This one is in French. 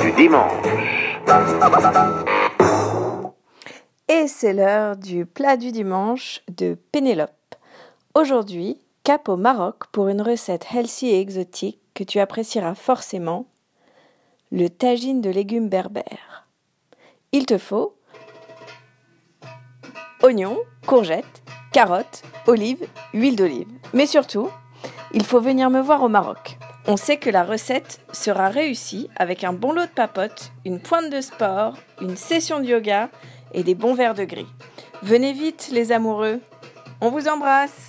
du dimanche. Et c'est l'heure du plat du dimanche de Pénélope. Aujourd'hui, cap au Maroc pour une recette healthy et exotique que tu apprécieras forcément, le tagine de légumes berbères. Il te faut oignons, courgettes, carottes, olives, huile d'olive. Mais surtout, il faut venir me voir au Maroc. On sait que la recette sera réussie avec un bon lot de papotes, une pointe de sport, une session de yoga et des bons verres de gris. Venez vite les amoureux. On vous embrasse